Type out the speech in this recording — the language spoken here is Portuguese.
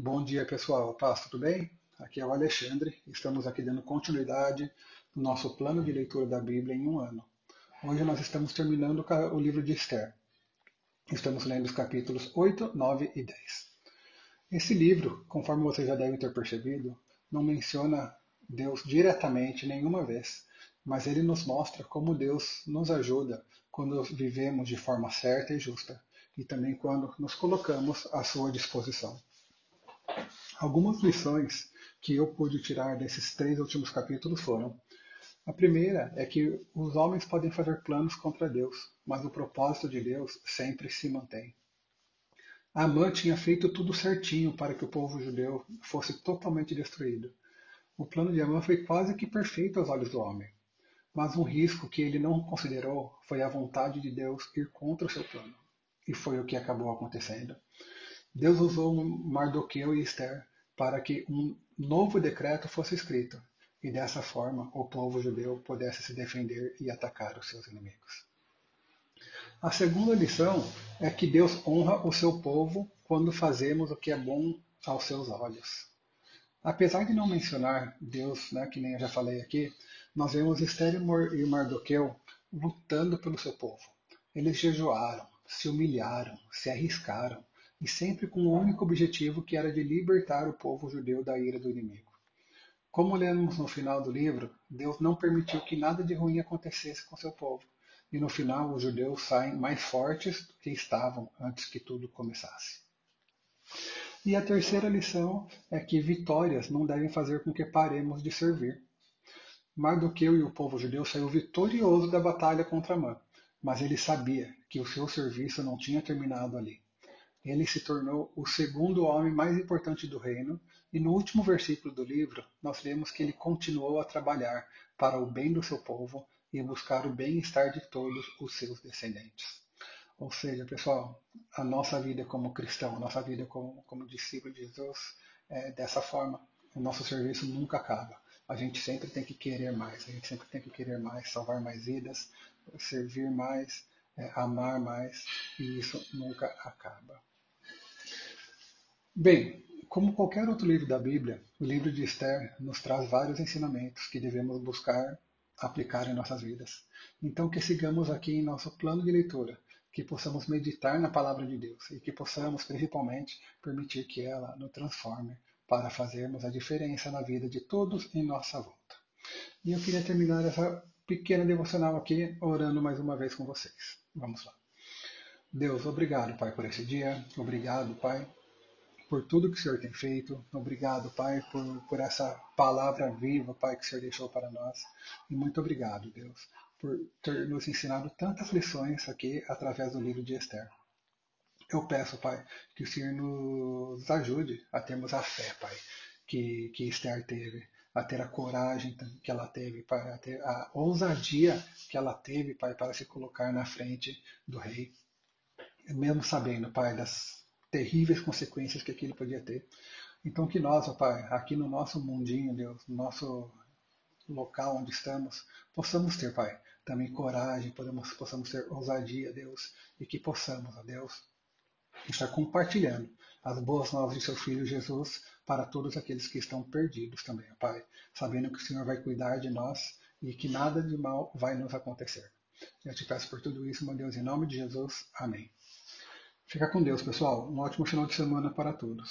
Bom dia, pessoal. Paz, tudo bem? Aqui é o Alexandre. Estamos aqui dando continuidade no nosso plano de leitura da Bíblia em um ano. Hoje nós estamos terminando o livro de Esther. Estamos lendo os capítulos 8, 9 e 10. Esse livro, conforme vocês já devem ter percebido, não menciona Deus diretamente nenhuma vez, mas ele nos mostra como Deus nos ajuda quando vivemos de forma certa e justa e também quando nos colocamos à sua disposição. Algumas lições que eu pude tirar desses três últimos capítulos foram: a primeira é que os homens podem fazer planos contra Deus, mas o propósito de Deus sempre se mantém. Amã tinha feito tudo certinho para que o povo judeu fosse totalmente destruído. O plano de Amã foi quase que perfeito aos olhos do homem. Mas um risco que ele não considerou foi a vontade de Deus ir contra o seu plano. E foi o que acabou acontecendo. Deus usou Mardoqueu e Esther para que um novo decreto fosse escrito, e dessa forma o povo judeu pudesse se defender e atacar os seus inimigos. A segunda lição é que Deus honra o seu povo quando fazemos o que é bom aos seus olhos. Apesar de não mencionar Deus, né, que nem eu já falei aqui, nós vemos Esther e Mardoqueu lutando pelo seu povo. Eles jejuaram, se humilharam, se arriscaram, e sempre com o único objetivo que era de libertar o povo judeu da ira do inimigo. Como lemos no final do livro, Deus não permitiu que nada de ruim acontecesse com seu povo e no final os judeus saem mais fortes do que estavam antes que tudo começasse. E a terceira lição é que vitórias não devem fazer com que paremos de servir. Mardoqueu e o povo judeu saiu vitorioso da batalha contra Amã, mas ele sabia que o seu serviço não tinha terminado ali. Ele se tornou o segundo homem mais importante do reino, e no último versículo do livro nós lemos que ele continuou a trabalhar para o bem do seu povo e buscar o bem-estar de todos os seus descendentes. Ou seja, pessoal, a nossa vida como cristão, a nossa vida como, como discípulo de Jesus é dessa forma. O nosso serviço nunca acaba. A gente sempre tem que querer mais, a gente sempre tem que querer mais, salvar mais vidas, servir mais, é, amar mais, e isso nunca acaba. Bem, como qualquer outro livro da Bíblia, o livro de Esther nos traz vários ensinamentos que devemos buscar aplicar em nossas vidas. Então, que sigamos aqui em nosso plano de leitura, que possamos meditar na palavra de Deus e que possamos, principalmente, permitir que ela nos transforme para fazermos a diferença na vida de todos em nossa volta. E eu queria terminar essa pequena devocional aqui orando mais uma vez com vocês. Vamos lá. Deus, obrigado, Pai, por esse dia. Obrigado, Pai, por tudo que o Senhor tem feito. Obrigado, Pai, por, por essa palavra viva, Pai, que o Senhor deixou para nós. E muito obrigado, Deus, por ter nos ensinado tantas lições aqui através do livro de Esther. Eu peço, Pai, que o Senhor nos ajude a termos a fé, Pai, que, que Esther teve, a ter a coragem que ela teve, Pai, a ter a ousadia que ela teve, Pai, para se colocar na frente do rei. Mesmo sabendo, Pai, das terríveis consequências que aquilo podia ter. Então que nós, ó Pai, aqui no nosso mundinho, Deus, no nosso local onde estamos, possamos ter, Pai, também coragem, podemos, possamos ter ousadia, Deus, e que possamos, ó Deus, estar compartilhando as boas novas de seu Filho Jesus para todos aqueles que estão perdidos também, ó Pai, sabendo que o Senhor vai cuidar de nós e que nada de mal vai nos acontecer. Eu te peço por tudo isso, meu Deus, em nome de Jesus. Amém. Fica com Deus, pessoal. Um ótimo final de semana para todos.